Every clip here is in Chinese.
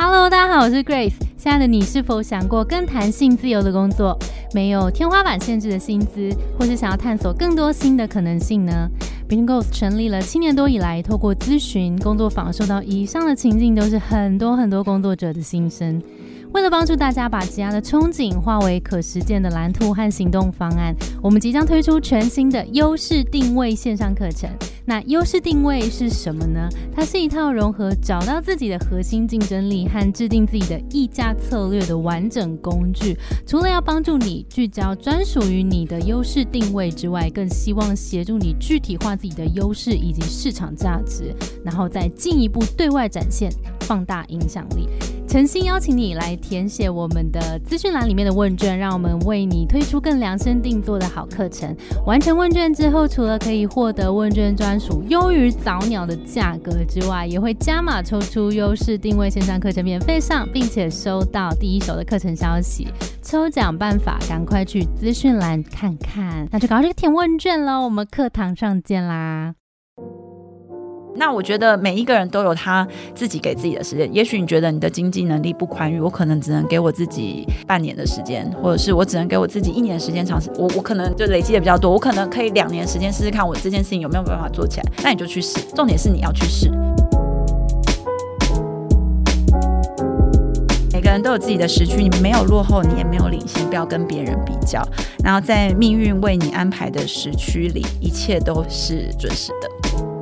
Hello，大家好，我是 Grace。亲爱的你，是否想过更弹性自由的工作，没有天花板限制的薪资，或是想要探索更多新的可能性呢 b i n g o s 成立了七年多以来，透过咨询、工作坊，受到以上的情境，都是很多很多工作者的心声。为了帮助大家把积压的憧憬化为可实践的蓝图和行动方案，我们即将推出全新的优势定位线上课程。那优势定位是什么呢？它是一套融合找到自己的核心竞争力和制定自己的议价策略的完整工具。除了要帮助你聚焦专属于你的优势定位之外，更希望协助你具体化自己的优势以及市场价值，然后再进一步对外展现，放大影响力。诚心邀请你来填写我们的资讯栏里面的问卷，让我们为你推出更量身定做的好课程。完成问卷之后，除了可以获得问卷专属优于早鸟的价格之外，也会加码抽出优势定位线上课程免费上，并且收到第一手的课程消息。抽奖办法，赶快去资讯栏看看。那就赶快去填问卷喽，我们课堂上见啦！那我觉得每一个人都有他自己给自己的时间。也许你觉得你的经济能力不宽裕，我可能只能给我自己半年的时间，或者是我只能给我自己一年时间尝试。我我可能就累积的比较多，我可能可以两年时间试试看我这件事情有没有办法做起来。那你就去试，重点是你要去试。每个人都有自己的时区，你没有落后，你也没有领先，不要跟别人比较。然后在命运为你安排的时区里，一切都是准时的。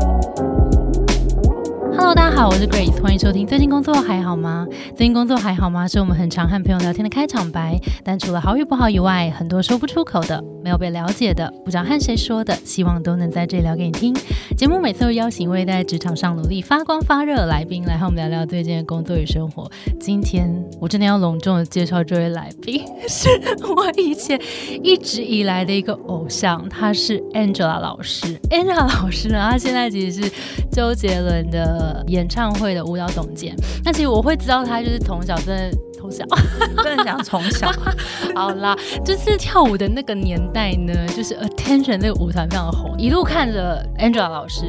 Thank you. Hello，大家好，我是 Grace，欢迎收听。最近工作还好吗？最近工作还好吗？是我们很常和朋友聊天的开场白。但除了好与不好以外，很多说不出口的，没有被了解的，不知道和谁说的，希望都能在这里聊给你听。节目每次都邀请一位在职场上努力发光发热的来宾来和我们聊聊最近的工作与生活。今天我真的要隆重的介绍这位来宾，是我以前一直以来的一个偶像，他是 Angela 老师。Angela 老师呢，他现在其实是周杰伦的。演唱会的舞蹈总监，那其实我会知道他就是从小真的从小，不能讲从小，好啦，就是跳舞的那个年代呢，就是 Attention 那个舞团非常的红，一路看着 Angela 老师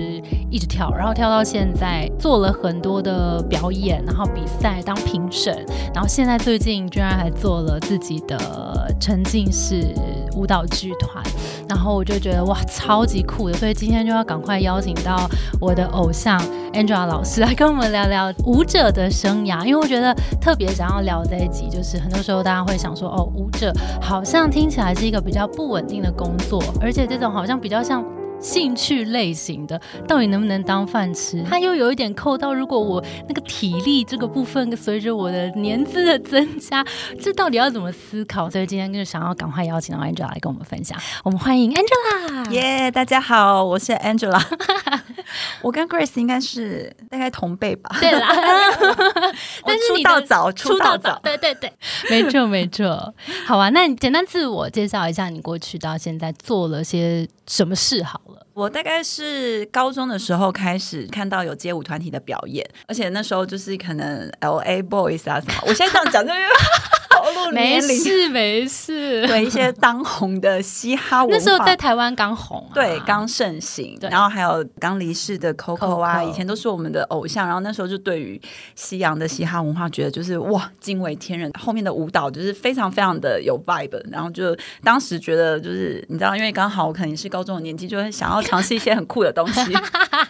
一直跳，然后跳到现在做了很多的表演，然后比赛当评审，然后现在最近居然还做了自己的沉浸式舞蹈剧团。然后我就觉得哇，超级酷的，所以今天就要赶快邀请到我的偶像 Angela 老师来跟我们聊聊舞者的生涯，因为我觉得特别想要聊在一起，就是很多时候大家会想说，哦，舞者好像听起来是一个比较不稳定的工作，而且这种好像比较像。兴趣类型的到底能不能当饭吃？它又有一点扣到，如果我那个体力这个部分随着我的年资的增加，这到底要怎么思考？所以今天就想要赶快邀请到 Angela 来跟我们分享。我们欢迎 Angela，耶！大家好，我是 Angela。我跟 Grace 应该是大概同辈吧？对啦，但是出道早，出道早，对对对，没错没错。好啊，那你简单自我介绍一下，你过去到现在做了些什么事？好我大概是高中的时候开始看到有街舞团体的表演，而且那时候就是可能 L A Boys 啊什么。我现在这样讲就。没事没事，对一些当红的嘻哈文化，那时候在台湾刚红，对刚盛行，然后还有刚离世的 Coco 啊，以前都是我们的偶像。然后那时候就对于西洋的嘻哈文化，觉得就是哇惊为天人。后面的舞蹈就是非常非常的有 vibe，然后就当时觉得就是你知道，因为刚好我肯定是高中的年纪，就会想要尝试一些很酷的东西，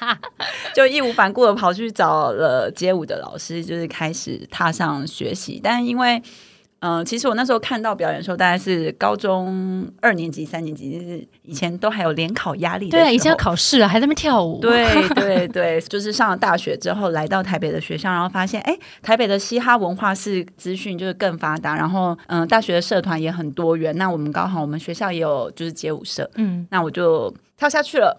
就义无反顾的跑去找了街舞的老师，就是开始踏上学习。但因为嗯，其实我那时候看到表演的时候，大概是高中二年级、三年级，就是以前都还有联考压力。对，以前要考试了，还在那边跳舞。对 对对，就是上了大学之后，来到台北的学校，然后发现，哎，台北的嘻哈文化是资讯就是更发达，然后嗯，大学的社团也很多元。那我们刚好，我们学校也有就是街舞社，嗯，那我就。跳下去了，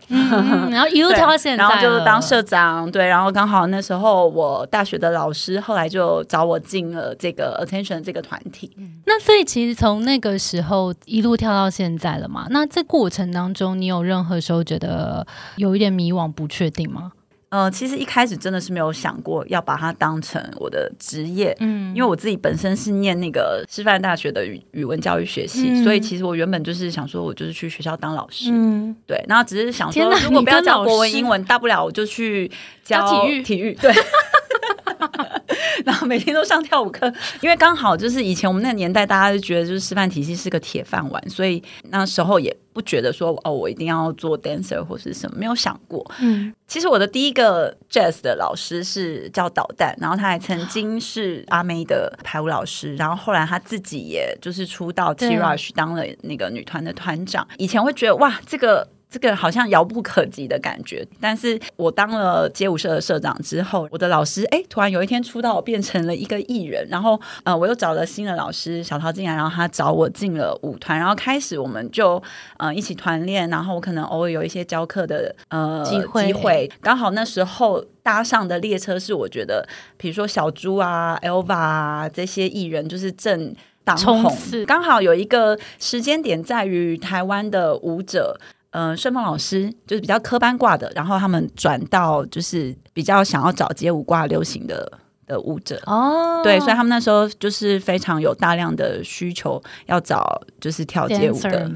然后 一路跳到现在，然后就当社长，对，然后刚好那时候我大学的老师后来就找我进了这个 Attention 这个团体。那所以其实从那个时候一路跳到现在了嘛？那这过程当中，你有任何时候觉得有一点迷惘、不确定吗？呃，其实一开始真的是没有想过要把它当成我的职业，嗯，因为我自己本身是念那个师范大学的语语文教育学系，所以其实我原本就是想说，我就是去学校当老师，嗯，对，然后只是想说，如果不要教国文、英文，大不了我就去教体育，体育，对。每天都上跳舞课，因为刚好就是以前我们那个年代，大家就觉得就是师范体系是个铁饭碗，所以那时候也不觉得说哦，我一定要做 dancer 或是什么，没有想过。嗯，其实我的第一个 jazz 的老师是叫导弹，然后他还曾经是阿妹的排舞老师，然后后来他自己也就是出道 T Rush 当了那个女团的团长。以前会觉得哇，这个。这个好像遥不可及的感觉，但是我当了街舞社的社长之后，我的老师哎，突然有一天出道，我变成了一个艺人，然后呃，我又找了新的老师小陶进来，然后他找我进了舞团，然后开始我们就呃一起团练，然后我可能偶尔有一些教课的呃机会，刚好那时候搭上的列车是我觉得，比如说小猪啊、Elva 啊这些艺人就是正当红，刚好有一个时间点在于台湾的舞者。嗯，顺风老师就是比较科班挂的，然后他们转到就是比较想要找街舞挂流行的的舞者哦，对，所以他们那时候就是非常有大量的需求要找就是跳街舞的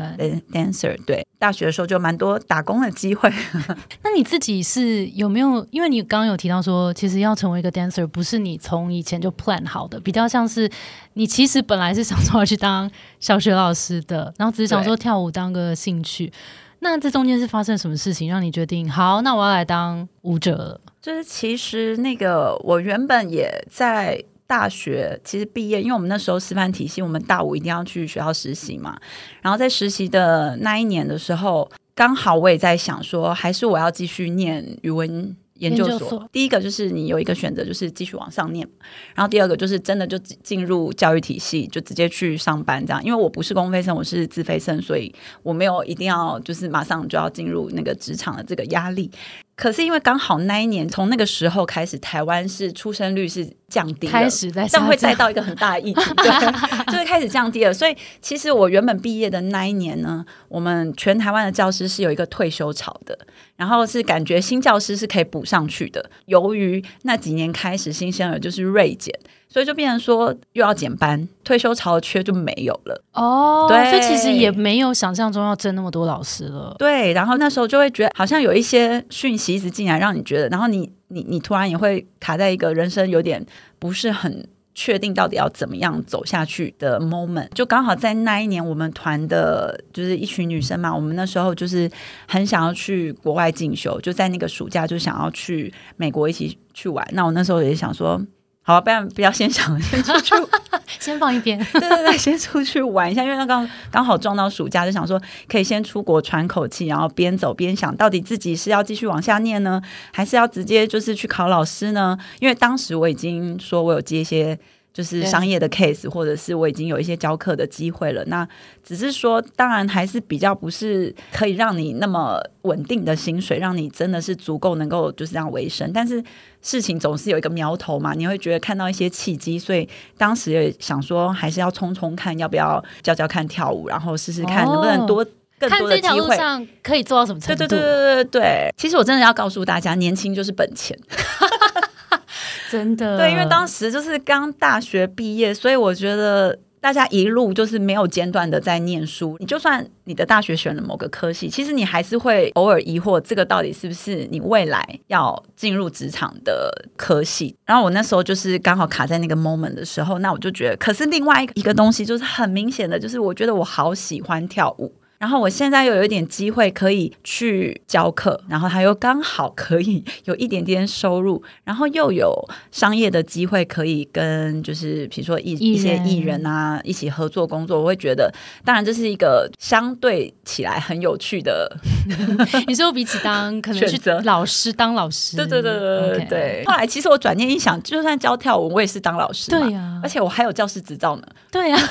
dancer，对，大学的时候就蛮多打工的机会。那你自己是有没有？因为你刚刚有提到说，其实要成为一个 dancer 不是你从以前就 plan 好的，比较像是你其实本来是想说要去当小学老师的，然后只是想说跳舞当个兴趣。那这中间是发生什么事情让你决定好？那我要来当舞者。就是其实那个我原本也在大学，其实毕业，因为我们那时候师范体系，我们大五一定要去学校实习嘛。然后在实习的那一年的时候，刚好我也在想说，还是我要继续念语文。研究所，第一个就是你有一个选择，就是继续往上念，然后第二个就是真的就进入教育体系，就直接去上班这样。因为我不是公费生，我是自费生，所以我没有一定要就是马上就要进入那个职场的这个压力。可是因为刚好那一年，从那个时候开始，台湾是出生率是降低，开始在这样会带到一个很大的议题，对，就是开始降低了。所以其实我原本毕业的那一年呢，我们全台湾的教师是有一个退休潮的，然后是感觉新教师是可以补上去的。由于那几年开始新生儿就是锐减。所以就变成说又要减班，退休潮的缺就没有了哦。对，所以其实也没有想象中要争那么多老师了。对，然后那时候就会觉得好像有一些讯息一直进来，让你觉得，然后你你你突然也会卡在一个人生有点不是很确定到底要怎么样走下去的 moment。就刚好在那一年，我们团的就是一群女生嘛，我们那时候就是很想要去国外进修，就在那个暑假就想要去美国一起去玩。那我那时候也想说。好，不然不要先想，先出去，先放一边。对对对，先出去玩一下，因为他刚刚好撞到暑假，就想说可以先出国喘口气，然后边走边想到底自己是要继续往下念呢，还是要直接就是去考老师呢？因为当时我已经说我有接一些。就是商业的 case，或者是我已经有一些教课的机会了。那只是说，当然还是比较不是可以让你那么稳定的薪水，让你真的是足够能够就是这样维生。但是事情总是有一个苗头嘛，你会觉得看到一些契机，所以当时也想说，还是要冲冲看，要不要教教看跳舞，然后试试看能不能多更多的机会上可以做到什么程度？对对对对对对。其实我真的要告诉大家，年轻就是本钱。真的对，因为当时就是刚大学毕业，所以我觉得大家一路就是没有间断的在念书。你就算你的大学选了某个科系，其实你还是会偶尔疑惑，这个到底是不是你未来要进入职场的科系？然后我那时候就是刚好卡在那个 moment 的时候，那我就觉得，可是另外一个东西就是很明显的，就是我觉得我好喜欢跳舞。然后我现在又有一点机会可以去教课，然后他又刚好可以有一点点收入，然后又有商业的机会可以跟就是比如说一一些艺人啊一起合作工作，我会觉得，当然这是一个相对起来很有趣的。你说比起当可能去老师当老师，对对对对对对。后来其实我转念一想，就算教跳舞，我也是当老师，对呀，而且我还有教师执照呢，对呀。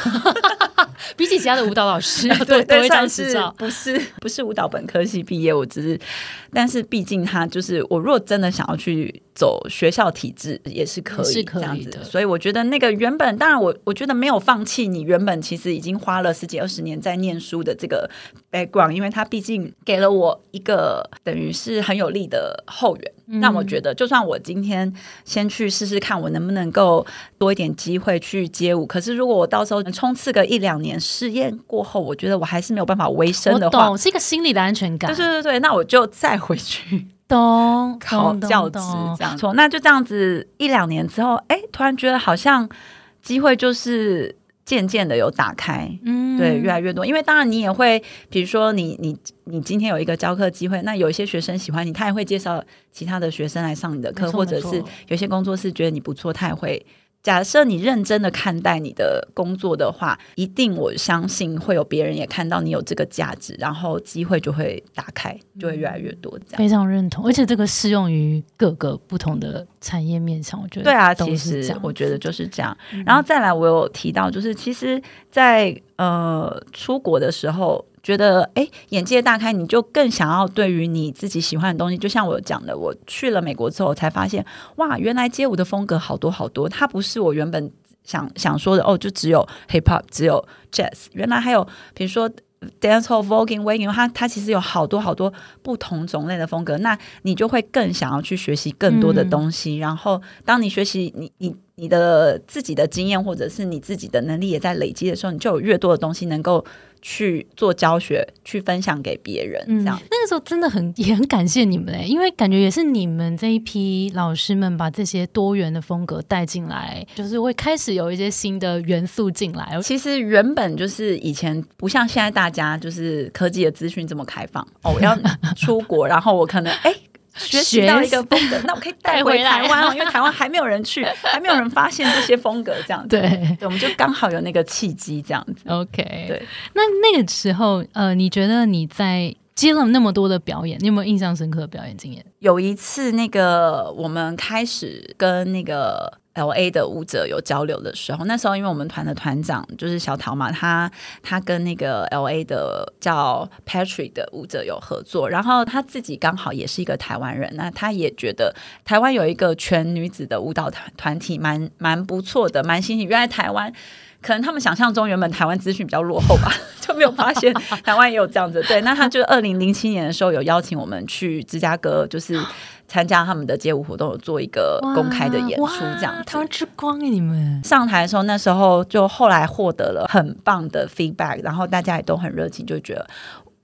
比起其他的舞蹈老师，对，对，算是 不是不是舞蹈本科系毕业，我只是，但是毕竟他就是我，如果真的想要去。走学校体制也是可以这样子，所以我觉得那个原本当然我我觉得没有放弃你原本其实已经花了十几二十年在念书的这个 background，因为它毕竟给了我一个等于是很有利的后援，让我觉得就算我今天先去试试看我能不能够多一点机会去街舞，可是如果我到时候冲刺个一两年试验过后，我觉得我还是没有办法维生的话，是一个心理的安全感。对对对对，那我就再回去。懂考教职这样错。那就这样子一两年之后，哎，突然觉得好像机会就是渐渐的有打开，嗯，对，越来越多。因为当然你也会，比如说你你你今天有一个教课机会，那有一些学生喜欢你，他也会介绍其他的学生来上你的课，或者是有些工作室觉得你不错，他也会。假设你认真的看待你的工作的话，一定我相信会有别人也看到你有这个价值，然后机会就会打开，就会越来越多。这样非常认同，而且这个适用于各个不同的产业面上，我觉得对啊，其实我觉得就是这样。然后再来，我有提到，就是其实，在呃出国的时候。觉得哎，眼界大开，你就更想要对于你自己喜欢的东西。就像我讲的，我去了美国之后，才发现哇，原来街舞的风格好多好多，它不是我原本想想说的哦，就只有 hip hop，只有 jazz。原来还有比如说 dancehall、voguing、waking，它它其实有好多好多不同种类的风格。那你就会更想要去学习更多的东西。然后，当你学习你你你的自己的经验，或者是你自己的能力也在累积的时候，你就有越多的东西能够。去做教学，去分享给别人，这样那个时候真的很也很感谢你们哎，因为感觉也是你们这一批老师们把这些多元的风格带进来，就是会开始有一些新的元素进来。其实原本就是以前不像现在大家就是科技的资讯这么开放 哦，我要出国，然后我可能哎。学习到一个风格，那我可以带回 台湾哦，因为台湾还没有人去，还没有人发现这些风格，这样子。对，我们就刚好有那个契机，这样子。OK，对。那那个时候，呃，你觉得你在接了那么多的表演，你有没有印象深刻的表演经验？有一次，那个我们开始跟那个。L A 的舞者有交流的时候，那时候因为我们团的团长就是小桃嘛，他他跟那个 L A 的叫 Patrick 的舞者有合作，然后他自己刚好也是一个台湾人，那他也觉得台湾有一个全女子的舞蹈团团体蛮蛮不错的，蛮新奇。原来台湾可能他们想象中原本台湾资讯比较落后吧，就没有发现台湾也有这样子。对，那他就二零零七年的时候有邀请我们去芝加哥，就是。参加他们的街舞活动，做一个公开的演出，这样。台湾之光哎，你们上台的时候，那时候就后来获得了很棒的 feedback，然后大家也都很热情，就觉得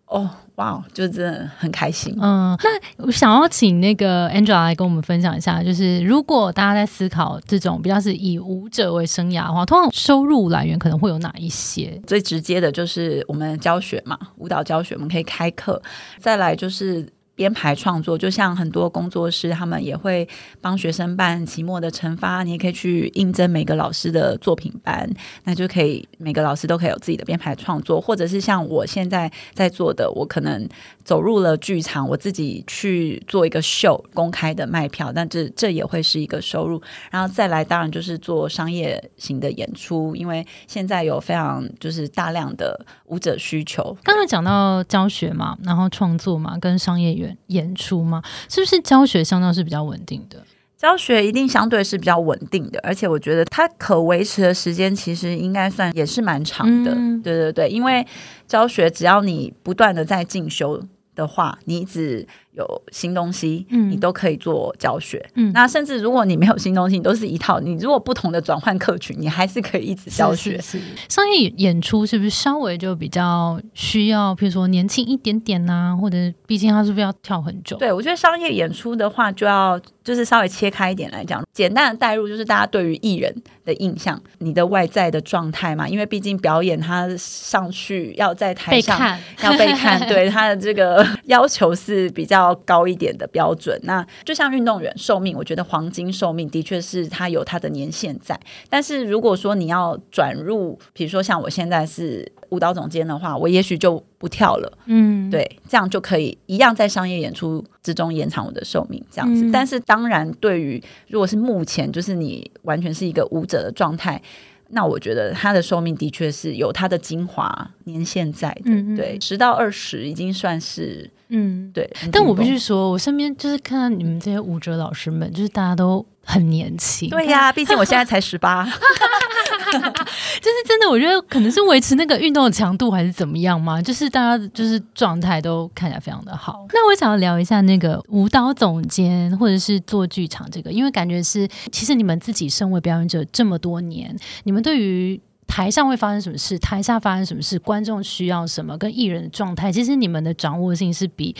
哦，哇，就真的很开心。嗯，那我想要请那个 Angela 来跟我们分享一下，就是如果大家在思考这种比较是以舞者为生涯的话，通常收入来源可能会有哪一些？最直接的就是我们教学嘛，舞蹈教学，我们可以开课，再来就是。编排创作，就像很多工作室，他们也会帮学生办期末的惩罚，你也可以去应征每个老师的作品班，那就可以每个老师都可以有自己的编排创作，或者是像我现在在做的，我可能走入了剧场，我自己去做一个秀，公开的卖票，但这这也会是一个收入。然后再来，当然就是做商业型的演出，因为现在有非常就是大量的舞者需求。刚才讲到教学嘛，然后创作嘛，跟商业演演出吗？是不是教学相当是比较稳定的？教学一定相对是比较稳定的，而且我觉得它可维持的时间其实应该算也是蛮长的。对对对，因为教学只要你不断的在进修的话，你一直。有新东西，嗯，你都可以做教学，嗯，那甚至如果你没有新东西，你都是一套。你如果不同的转换客群，你还是可以一直教学。是商业演出是不是稍微就比较需要，比如说年轻一点点呐，或者毕竟他是不是要跳很久？对我觉得商业演出的话，就要就是稍微切开一点来讲，简单的带入就是大家对于艺人的印象，你的外在的状态嘛，因为毕竟表演他上去要在台上要被看，对他的这个要求是比较。高一点的标准，那就像运动员寿命，我觉得黄金寿命的确是它有它的年限在。但是如果说你要转入，比如说像我现在是舞蹈总监的话，我也许就不跳了。嗯，对，这样就可以一样在商业演出之中延长我的寿命，这样子。但是当然，对于如果是目前就是你完全是一个舞者的状态。那我觉得他的寿命的确是有他的精华年限在的，对，十到二十已经算是，嗯，对。但我必须说，我身边就是看到你们这些舞者老师们，就是大家都很年轻。对呀，毕竟我现在才十八。就是真的，我觉得可能是维持那个运动的强度，还是怎么样嘛？就是大家就是状态都看起来非常的好。那我想要聊一下那个舞蹈总监，或者是做剧场这个，因为感觉是其实你们自己身为表演者这么多年，你们对于台上会发生什么事，台下发生什么事，观众需要什么，跟艺人的状态，其实你们的掌握性是比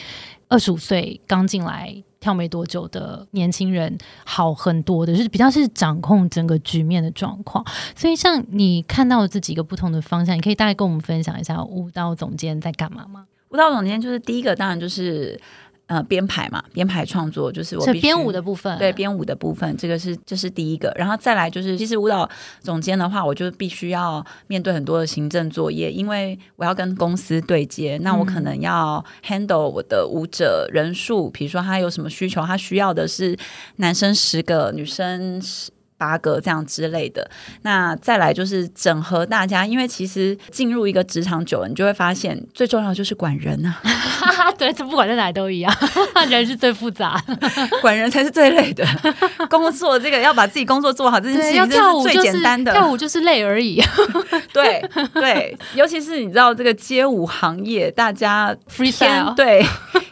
二十五岁刚进来。跳没多久的年轻人好很多的，就是比较是掌控整个局面的状况。所以，像你看到这几个不同的方向，你可以大概跟我们分享一下舞蹈总监在干嘛吗？舞蹈总监就是第一个，当然就是。呃，编排嘛，编排创作就是我编舞的部分，对编舞的部分，这个是这是第一个，然后再来就是，其实舞蹈总监的话，我就必须要面对很多的行政作业，因为我要跟公司对接，那我可能要 handle 我的舞者人数，比如说他有什么需求，他需要的是男生十个，女生十。八个这样之类的，那再来就是整合大家，因为其实进入一个职场久了，你就会发现最重要就是管人啊。对，这不管在哪里都一样，人是最复杂，管人才是最累的。工作这个要把自己工作做好，这件事情是最简单的。跳舞就是累而已。对对，尤其是你知道这个街舞行业，大家 freestyle 对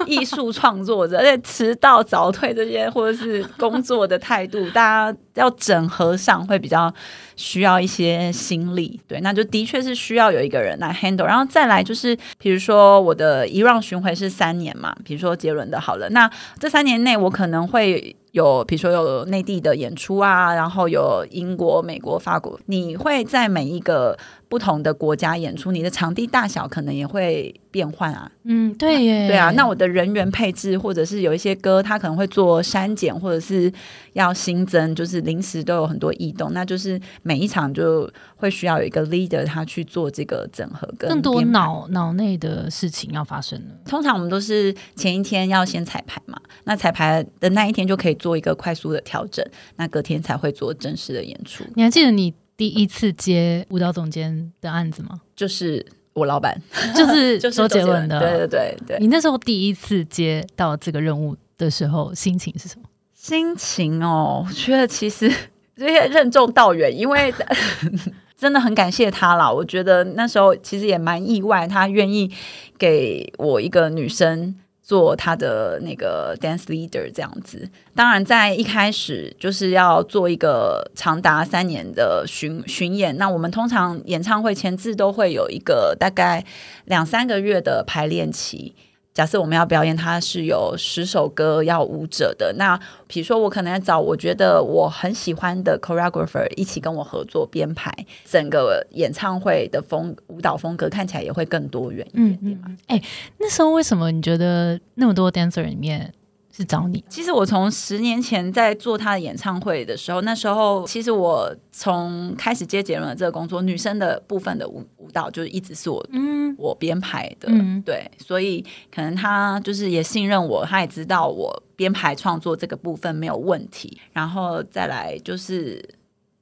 艺术创作者，而且迟到早退这些，或者是工作的态度，大家要整。合上会比较需要一些心力，对，那就的确是需要有一个人来 handle，然后再来就是，比如说我的一 round 巡回是三年嘛，比如说杰伦的好了，那这三年内我可能会有，比如说有内地的演出啊，然后有英国、美国、法国，你会在每一个。不同的国家演出，你的场地大小可能也会变换啊。嗯，对耶，对啊。那我的人员配置，或者是有一些歌，它可能会做删减，或者是要新增，就是临时都有很多异动。那就是每一场就会需要有一个 leader，他去做这个整合，更多脑脑内的事情要发生了。通常我们都是前一天要先彩排嘛，那彩排的那一天就可以做一个快速的调整，那隔天才会做正式的演出。你还记得你？第一次接舞蹈总监的案子吗？就是我老板，就是 周杰伦的。对对对对。你那时候第一次接到这个任务的时候，心情是什么？心情哦，我觉得其实这些任重道远，因为 真的很感谢他啦。我觉得那时候其实也蛮意外，他愿意给我一个女生。做他的那个 dance leader 这样子，当然在一开始就是要做一个长达三年的巡巡演。那我们通常演唱会前置都会有一个大概两三个月的排练期。假设我们要表演，它是有十首歌要舞者的。那比如说，我可能要找我觉得我很喜欢的 choreographer 一起跟我合作编排，整个演唱会的风舞蹈风格看起来也会更多元一点点。哎，那时候为什么你觉得那么多 dancer 里面？是找你。其实我从十年前在做他的演唱会的时候，那时候其实我从开始接杰伦的这个工作，女生的部分的舞舞蹈就是一直是我嗯我编排的，对，所以可能他就是也信任我，他也知道我编排创作这个部分没有问题。然后再来就是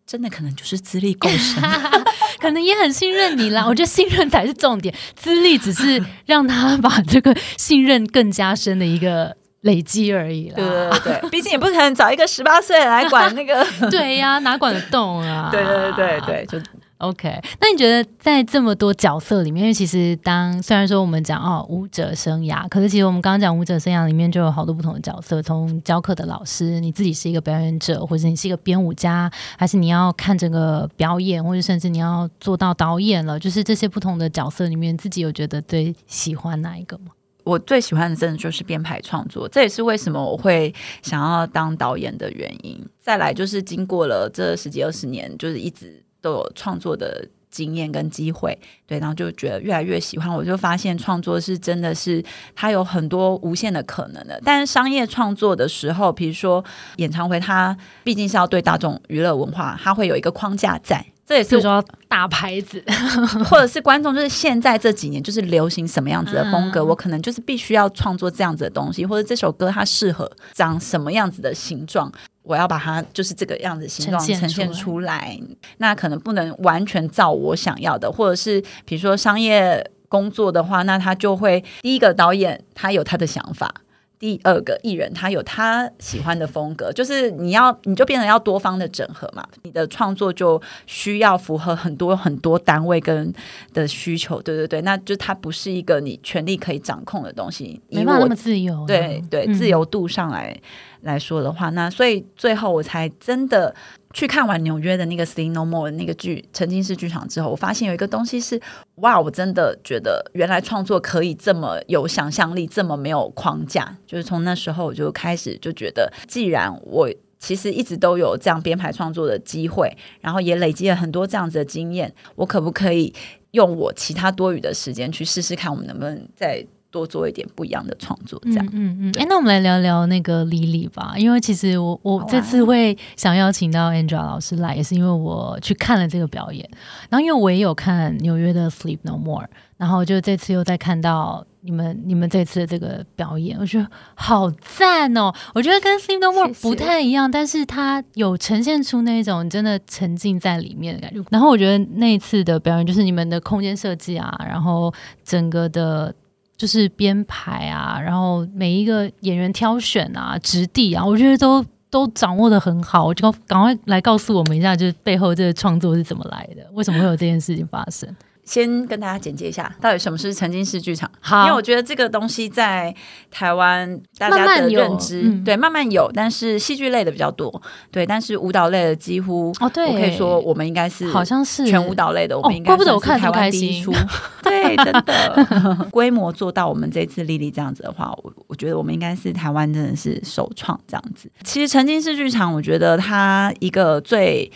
真的可能就是资历够深，可能也很信任你啦。我觉得信任才是重点，资历只是让他把这个信任更加深的一个。累积而已啦，对对对，毕竟也不可能找一个十八岁来管那个，对呀，哪管得动啊？对对对对，就 OK。那你觉得在这么多角色里面，因为其实当虽然说我们讲哦舞者生涯，可是其实我们刚刚讲舞者生涯里面就有好多不同的角色，从教课的老师，你自己是一个表演者，或者你是一个编舞家，还是你要看整个表演，或者甚至你要做到导演了，就是这些不同的角色里面，自己有觉得最喜欢哪一个吗？我最喜欢的真的就是编排创作，这也是为什么我会想要当导演的原因。再来就是经过了这十几二十年，就是一直都有创作的经验跟机会，对，然后就觉得越来越喜欢。我就发现创作是真的是它有很多无限的可能的。但是商业创作的时候，比如说演唱会，它毕竟是要对大众娱乐文化，它会有一个框架在。这也是说大牌子，或者是观众，就是现在这几年就是流行什么样子的风格，我可能就是必须要创作这样子的东西，或者这首歌它适合长什么样子的形状，我要把它就是这个样子形状呈现出来。那可能不能完全照我想要的，或者是比如说商业工作的话，那他就会第一个导演他有他的想法。第二个艺人，他有他喜欢的风格，就是你要，你就变成要多方的整合嘛。你的创作就需要符合很多很多单位跟的需求，对对对，那就它不是一个你权力可以掌控的东西，没办法那么自由。对对，自由度上来来说的话，那所以最后我才真的去看完纽约的那个《Stay No More》那个剧沉浸式剧场之后，我发现有一个东西是哇，我真的觉得原来创作可以这么有想象力，这么没有框架。就是从那时候我就开始就觉得，既然我其实一直都有这样编排创作的机会，然后也累积了很多这样子的经验，我可不可以用我其他多余的时间去试试看，我们能不能在。多做一点不一样的创作，这样。嗯嗯。哎，那我们来聊聊那个 Lily 吧，因为其实我我这次会想邀请到 Angela 老师来，也是因为我去看了这个表演。然后因为我也有看纽约的 Sleep No More，然后就这次又再看到你们你们这次的这个表演，我觉得好赞哦！我觉得跟 Sleep No More 不太一样，但是它有呈现出那种真的沉浸在里面的感觉。然后我觉得那一次的表演，就是你们的空间设计啊，然后整个的。就是编排啊，然后每一个演员挑选啊、质地啊，我觉得都都掌握的很好。我就赶快来告诉我们一下，就是背后这个创作是怎么来的，为什么会有这件事情发生。先跟大家简介一下，到底什么是沉浸式剧场？好，因为我觉得这个东西在台湾大家的认知，对，慢慢有，但是戏剧类的比较多，对，但是舞蹈类的几乎哦，对，我可以说我们应该是好像是。全舞蹈类的，我们应该不得我看台湾第一出，对，真的。规模做到我们这次丽丽这样子的话，我我觉得我们应该是台湾真的是首创这样子。其实沉浸式剧场，我觉得它一个最。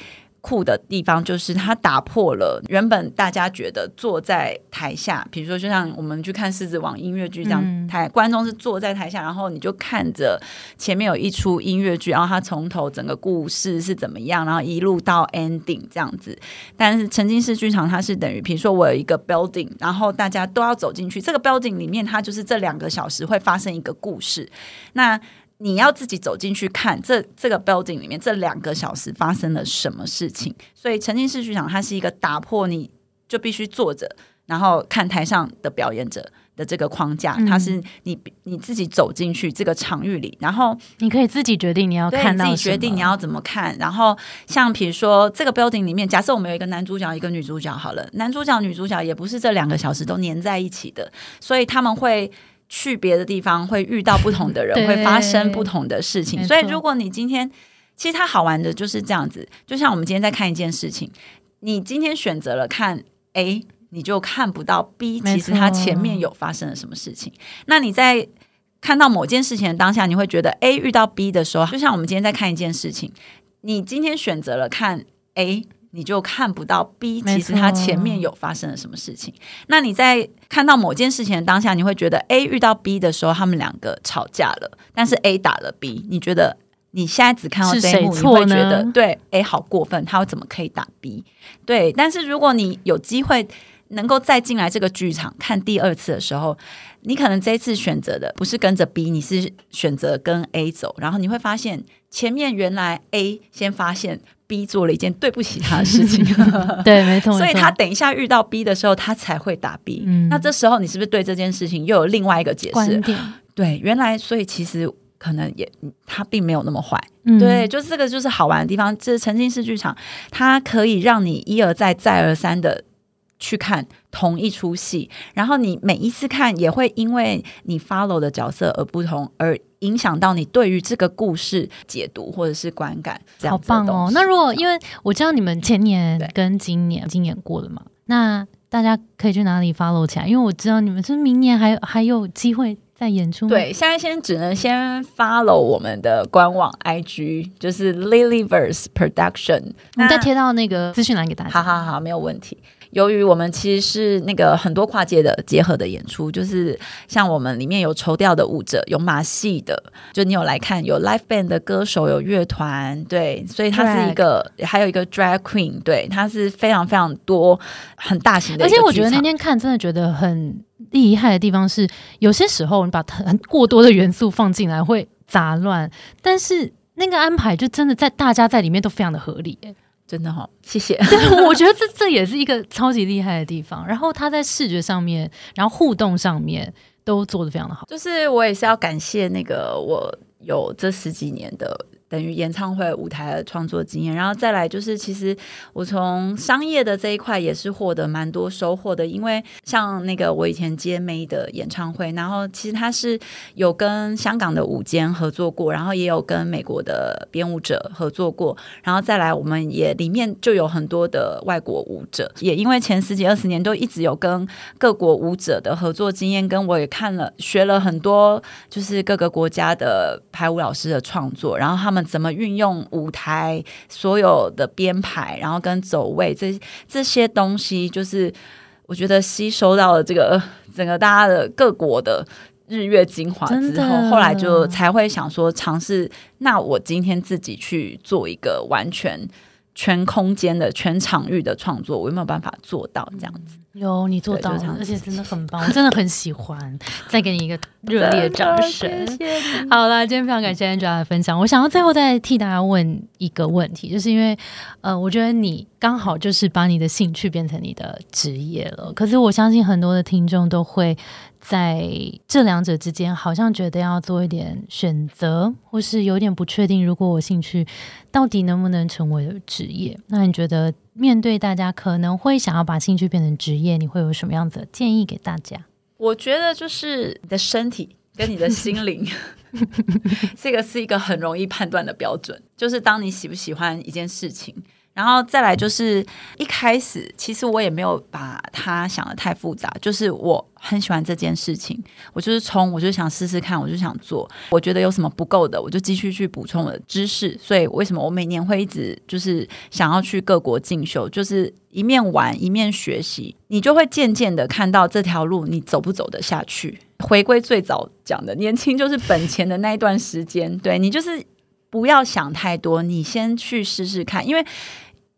酷的地方就是它打破了原本大家觉得坐在台下，比如说就像我们去看《狮子王》音乐剧这样，台观众是坐在台下，然后你就看着前面有一出音乐剧，然后它从头整个故事是怎么样，然后一路到 ending 这样子。但是沉浸式剧场它是等于，比如说我有一个 building，然后大家都要走进去，这个 building 里面它就是这两个小时会发生一个故事。那你要自己走进去看这这个 building 里面这两个小时发生了什么事情，所以沉浸式剧场它是一个打破你就必须坐着然后看台上的表演者的这个框架，它是你你自己走进去这个场域里，然后你可以自己决定你要看到自己决定你要怎么看。然后像比如说这个 building 里面，假设我们有一个男主角一个女主角好了，男主角女主角也不是这两个小时都粘在一起的，所以他们会。去别的地方会遇到不同的人，会发生不同的事情。所以，如果你今天其实它好玩的就是这样子，就像我们今天在看一件事情，你今天选择了看 A，你就看不到 B。其实它前面有发生了什么事情。那你在看到某件事情的当下，你会觉得 A 遇到 B 的时候，就像我们今天在看一件事情，你今天选择了看 A。你就看不到 B，其实它前面有发生了什么事情。那你在看到某件事情的当下，你会觉得 A 遇到 B 的时候，他们两个吵架了，但是 A 打了 B。你觉得你现在只看到这一幕，你会觉得对 A 好过分，他怎么可以打 B？对，但是如果你有机会能够再进来这个剧场看第二次的时候，你可能这一次选择的不是跟着 B，你是选择跟 A 走，然后你会发现前面原来 A 先发现。B 做了一件对不起他的事情，对，没错，所以他等一下遇到 B 的时候，他才会打 B。那这时候你是不是对这件事情又有另外一个解释？对，原来所以其实可能也他并没有那么坏。对，就是这个就是好玩的地方，这沉浸式剧场，它可以让你一而再再而三的。去看同一出戏，然后你每一次看也会因为你 follow 的角色而不同，而影响到你对于这个故事解读或者是观感。好棒哦！那如果因为我知道你们前年跟今年已经演过了嘛，那大家可以去哪里 follow 起来？因为我知道你们是明年还还有机会再演出。对，现在先只能先 follow 我们的官网 IG，就是 Lilyverse Production。你再贴到那个资讯栏给大家。好好好，没有问题。由于我们其实是那个很多跨界的结合的演出，就是像我们里面有绸调的舞者，有马戏的，就你有来看，有 live band 的歌手，有乐团，对，所以它是一个，还有一个 drag queen，对，它是非常非常多很大型的。而且我觉得那天看真的觉得很厉害的地方是，有些时候你把很过多的元素放进来会杂乱，但是那个安排就真的在大家在里面都非常的合理。真的哈，谢谢。对，我觉得这这也是一个超级厉害的地方。然后他在视觉上面，然后互动上面都做的非常的好。就是我也是要感谢那个我有这十几年的等于演唱会舞台的创作经验，然后再来就是，其实我从商业的这一块也是获得蛮多收获的，因为像那个我以前接妹的演唱会，然后其实他是有跟香港的舞间合作过，然后也有跟美国的编舞者合作过，然后再来我们也里面就有很多的外国舞者，也因为前十几二十年都一直有跟各国舞者的合作经验，跟我也看了学了很多，就是各个国家的排舞老师的创作，然后他们。们怎么运用舞台所有的编排，然后跟走位这这些东西，就是我觉得吸收到了这个整个大家的各国的日月精华之后，后来就才会想说尝试。那我今天自己去做一个完全全空间的全场域的创作，我有没有办法做到这样子？有你做到了，而且真的很棒，我真的很喜欢。再给你一个热烈掌声！好了，今天非常感谢 Angela 的分享。我想要最后再替大家问一个问题，就是因为呃，我觉得你刚好就是把你的兴趣变成你的职业了。可是我相信很多的听众都会在这两者之间，好像觉得要做一点选择，或是有点不确定。如果我兴趣到底能不能成为职业？那你觉得？面对大家可能会想要把兴趣变成职业，你会有什么样子的建议给大家？我觉得就是你的身体跟你的心灵，这个是一个很容易判断的标准。就是当你喜不喜欢一件事情。然后再来就是一开始，其实我也没有把它想的太复杂，就是我很喜欢这件事情，我就是冲，我就想试试看，我就想做。我觉得有什么不够的，我就继续去补充我的知识。所以为什么我每年会一直就是想要去各国进修，就是一面玩一面学习，你就会渐渐的看到这条路你走不走得下去。回归最早讲的，年轻就是本钱的那一段时间，对你就是不要想太多，你先去试试看，因为。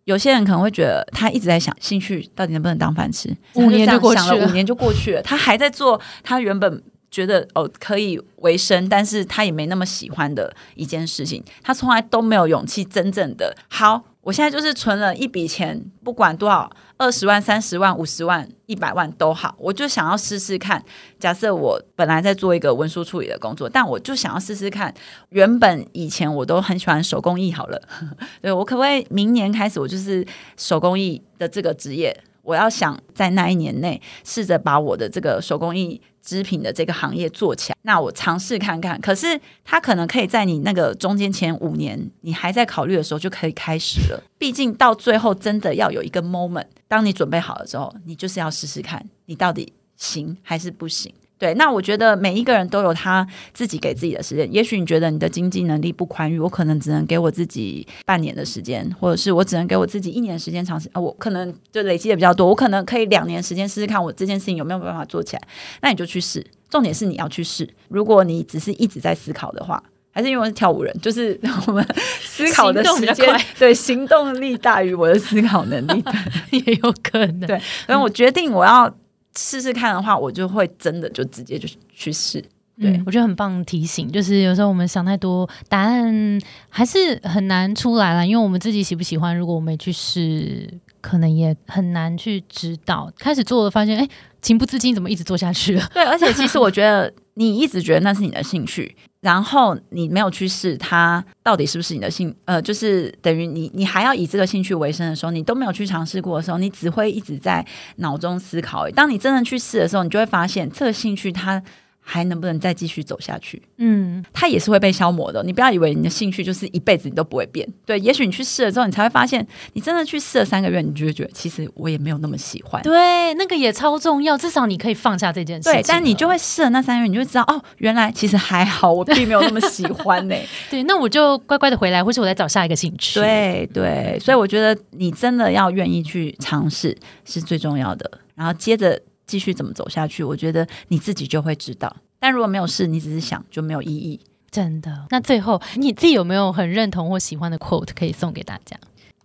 有些人可能会觉得他一直在想兴趣到底能不能当饭吃，五年就过去了，五年就过去了，他还在做他原本觉得哦可以为生，但是他也没那么喜欢的一件事情，他从来都没有勇气真正的好。我现在就是存了一笔钱，不管多少，二十万、三十万、五十万、一百万都好，我就想要试试看。假设我本来在做一个文书处理的工作，但我就想要试试看。原本以前我都很喜欢手工艺，好了，对我可不可以明年开始，我就是手工艺的这个职业？我要想在那一年内试着把我的这个手工艺织品的这个行业做起来，那我尝试看看。可是它可能可以在你那个中间前五年，你还在考虑的时候就可以开始了。毕竟到最后真的要有一个 moment，当你准备好了之后，你就是要试试看，你到底行还是不行。对，那我觉得每一个人都有他自己给自己的时间。也许你觉得你的经济能力不宽裕，我可能只能给我自己半年的时间，或者是我只能给我自己一年时间尝试。啊，我可能就累积的比较多，我可能可以两年时间试试看我这件事情有没有办法做起来。那你就去试，重点是你要去试。如果你只是一直在思考的话，还是因为我是跳舞人，就是 我们思考的时间对行动力大于我的思考能力，也有可能。对，所以我决定我要。试试看的话，我就会真的就直接就去试。对我觉得很棒提醒，就是有时候我们想太多，答案还是很难出来了。因为我们自己喜不喜欢，如果我没去试，可能也很难去知道。开始做了，发现哎，情不自禁怎么一直做下去了？对，而且其实我觉得你一直觉得那是你的兴趣。然后你没有去试，它到底是不是你的兴？呃，就是等于你，你还要以这个兴趣为生的时候，你都没有去尝试过的时候，你只会一直在脑中思考。当你真的去试的时候，你就会发现这个兴趣它。还能不能再继续走下去？嗯，它也是会被消磨的。你不要以为你的兴趣就是一辈子你都不会变。对，也许你去试了之后，你才会发现，你真的去试了三个月，你就会觉得其实我也没有那么喜欢。对，那个也超重要，至少你可以放下这件事。对，但你就会试了那三个月，你就知道哦，原来其实还好，我并没有那么喜欢呢。对，那我就乖乖的回来，或是我再找下一个兴趣。对对，所以我觉得你真的要愿意去尝试是最重要的。然后接着。继续怎么走下去？我觉得你自己就会知道。但如果没有试，你只是想，就没有意义。真的。那最后你自己有没有很认同或喜欢的 quote 可以送给大家？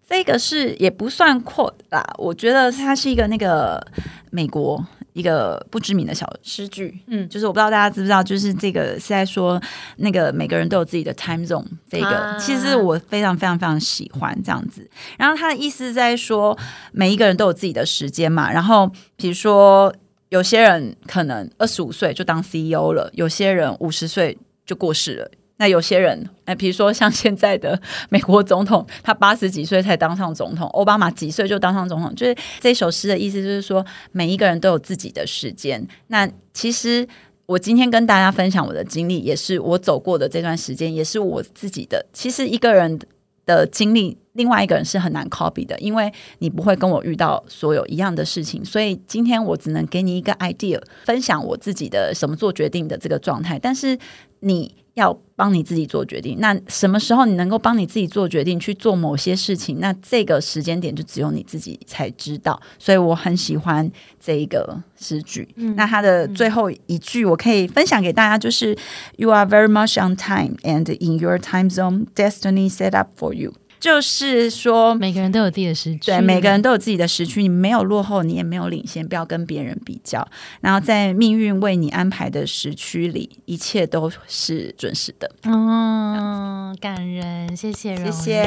这个是也不算 quote 啦，我觉得它是一个那个美国一个不知名的小诗句。嗯，就是我不知道大家知不知道，就是这个是在说那个每个人都有自己的 time zone。这个其实我非常非常非常喜欢这样子。然后他的意思在说，每一个人都有自己的时间嘛。然后比如说。有些人可能二十五岁就当 CEO 了，有些人五十岁就过世了。那有些人，哎，比如说像现在的 美国总统，他八十几岁才当上总统，奥巴马几岁就当上总统，就是这首诗的意思，就是说每一个人都有自己的时间。那其实我今天跟大家分享我的经历，也是我走过的这段时间，也是我自己的。其实一个人的经历。另外一个人是很难 copy 的，因为你不会跟我遇到所有一样的事情，所以今天我只能给你一个 idea，分享我自己的什么做决定的这个状态，但是你。要帮你自己做决定，那什么时候你能够帮你自己做决定去做某些事情？那这个时间点就只有你自己才知道。所以我很喜欢这一个诗句。那它的最后一句我可以分享给大家，就是 “You are very much on time, and in your time zone, destiny set up for you。”就是说，每个人都有自己的时区，对，每个人都有自己的时区。你没有落后，你也没有领先，不要跟别人比较。然后，在命运为你安排的时区里，一切都是准时的。嗯，感人，谢谢，谢谢。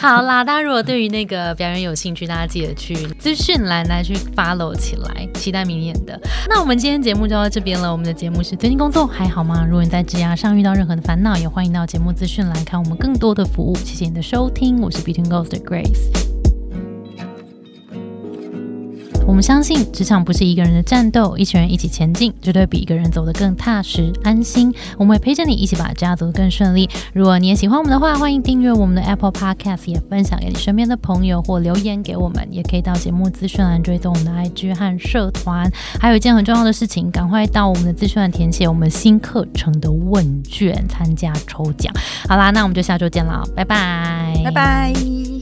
好啦，大家如果对于那个表演有兴趣，大家记得去资讯栏来去 follow 起来，期待明年的。那我们今天节目就到这边了。我们的节目是最近工作还好吗？如果你在职涯上遇到任何的烦恼，也欢迎到节目资讯栏看我们更多的服务。谢谢。的收听，我是 Between Ghost 的 Grace。 我们相信，职场不是一个人的战斗，一群人一起前进，绝对比一个人走得更踏实安心。我们会陪着你一起把家走得更顺利。如果你也喜欢我们的话，欢迎订阅我们的 Apple Podcast，也分享给你身边的朋友或留言给我们，也可以到节目资讯栏追踪我们的 IG 和社团。还有一件很重要的事情，赶快到我们的资讯栏填写我们新课程的问卷，参加抽奖。好啦，那我们就下周见了，拜拜，拜拜。